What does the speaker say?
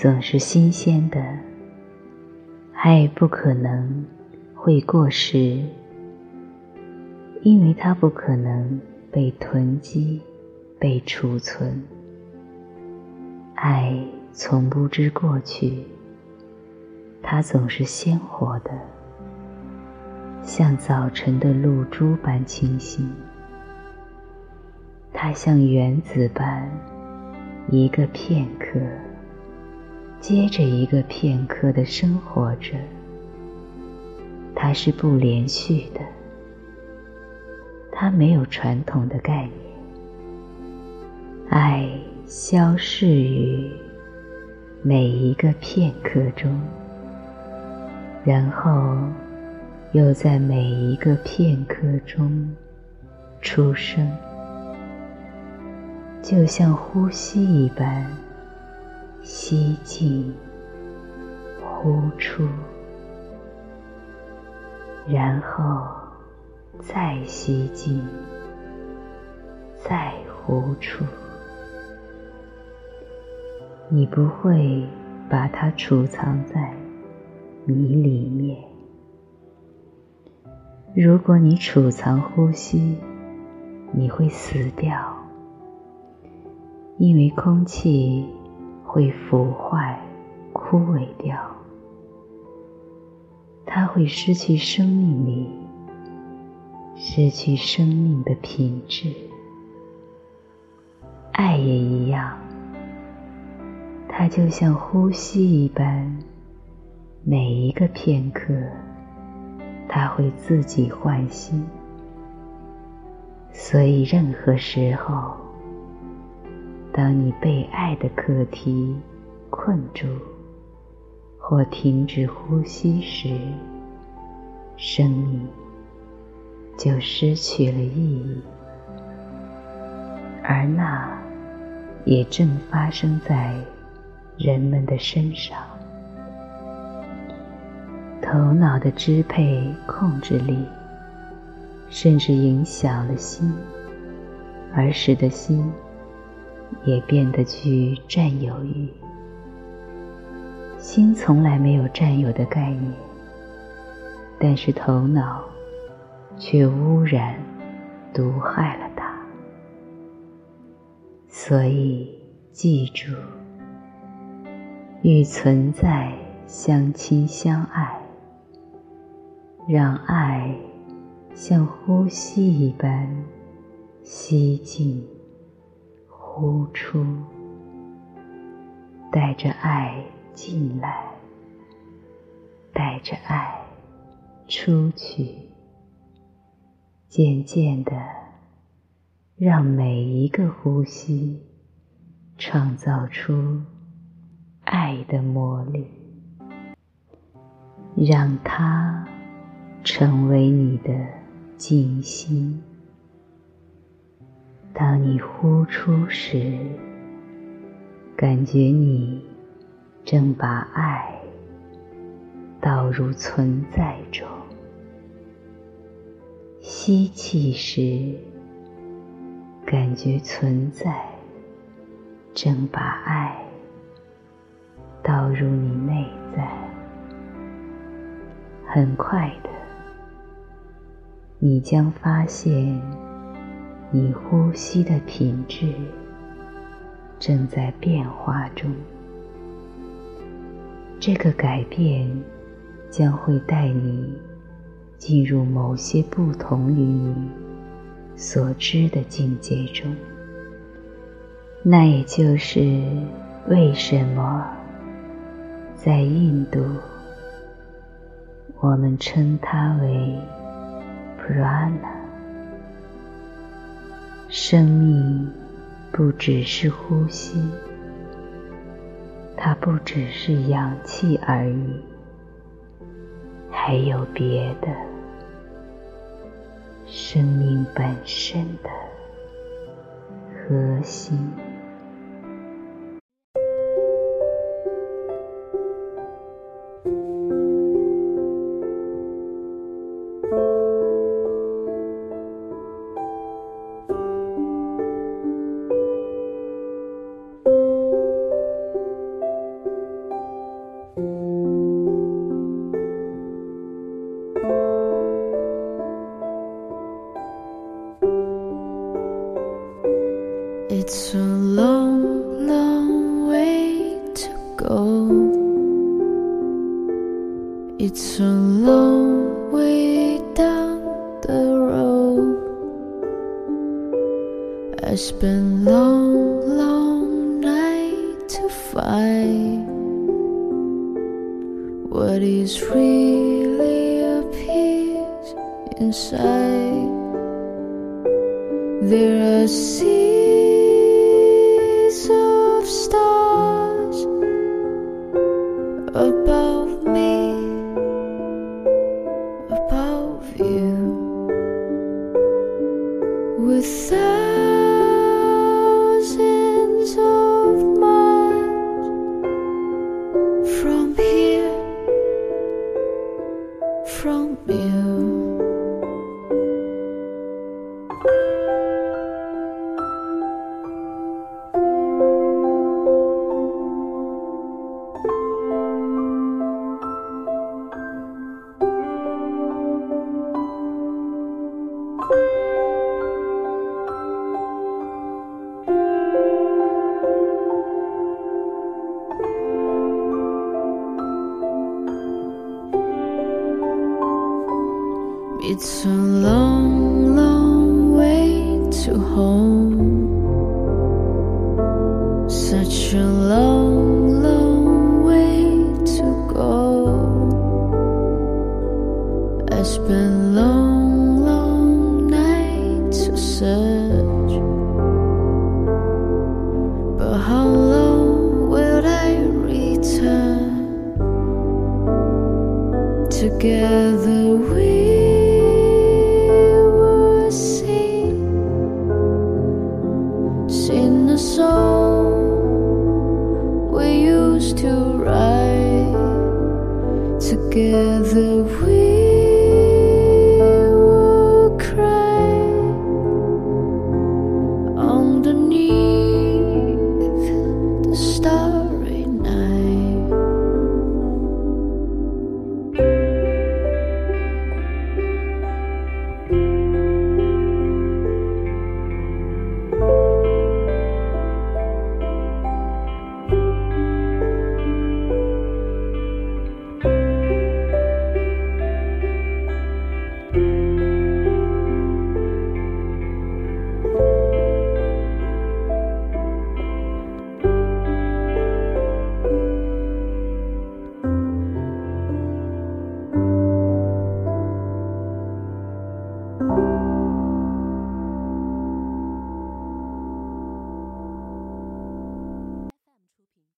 总是新鲜的，爱不可能会过时，因为它不可能被囤积、被储存。爱从不知过去，它总是鲜活的，像早晨的露珠般清新。它像原子般，一个片刻接着一个片刻的生活着。它是不连续的，它没有传统的概念。爱消逝于每一个片刻中，然后又在每一个片刻中出生。就像呼吸一般，吸进、呼出，然后再吸进、再呼出。你不会把它储藏在你里面。如果你储藏呼吸，你会死掉。因为空气会腐坏、枯萎掉，它会失去生命力，失去生命的品质。爱也一样，它就像呼吸一般，每一个片刻，它会自己换新。所以，任何时候。当你被爱的课题困住或停止呼吸时，生命就失去了意义，而那也正发生在人们的身上。头脑的支配控制力，甚至影响了心，而使得心。也变得具占有欲。心从来没有占有的概念，但是头脑却污染、毒害了它。所以，记住，与存在相亲相爱，让爱像呼吸一般吸进。呼出，带着爱进来，带着爱出去，渐渐的，让每一个呼吸创造出爱的魔力，让它成为你的静心。当你呼出时，感觉你正把爱倒入存在中；吸气时，感觉存在正把爱倒入你内在。很快的，你将发现。你呼吸的品质正在变化中，这个改变将会带你进入某些不同于你所知的境界中。那也就是为什么在印度我们称它为 Prana。生命不只是呼吸，它不只是氧气而已，还有别的生命本身的核心。It's a long, long way to go. It's a long way down the road. I spent long, long night to find what is really appears inside. There are stars above me, above you, with It's a long, long way to home. Such a long, long way to go. I spent in the song we used to write together. We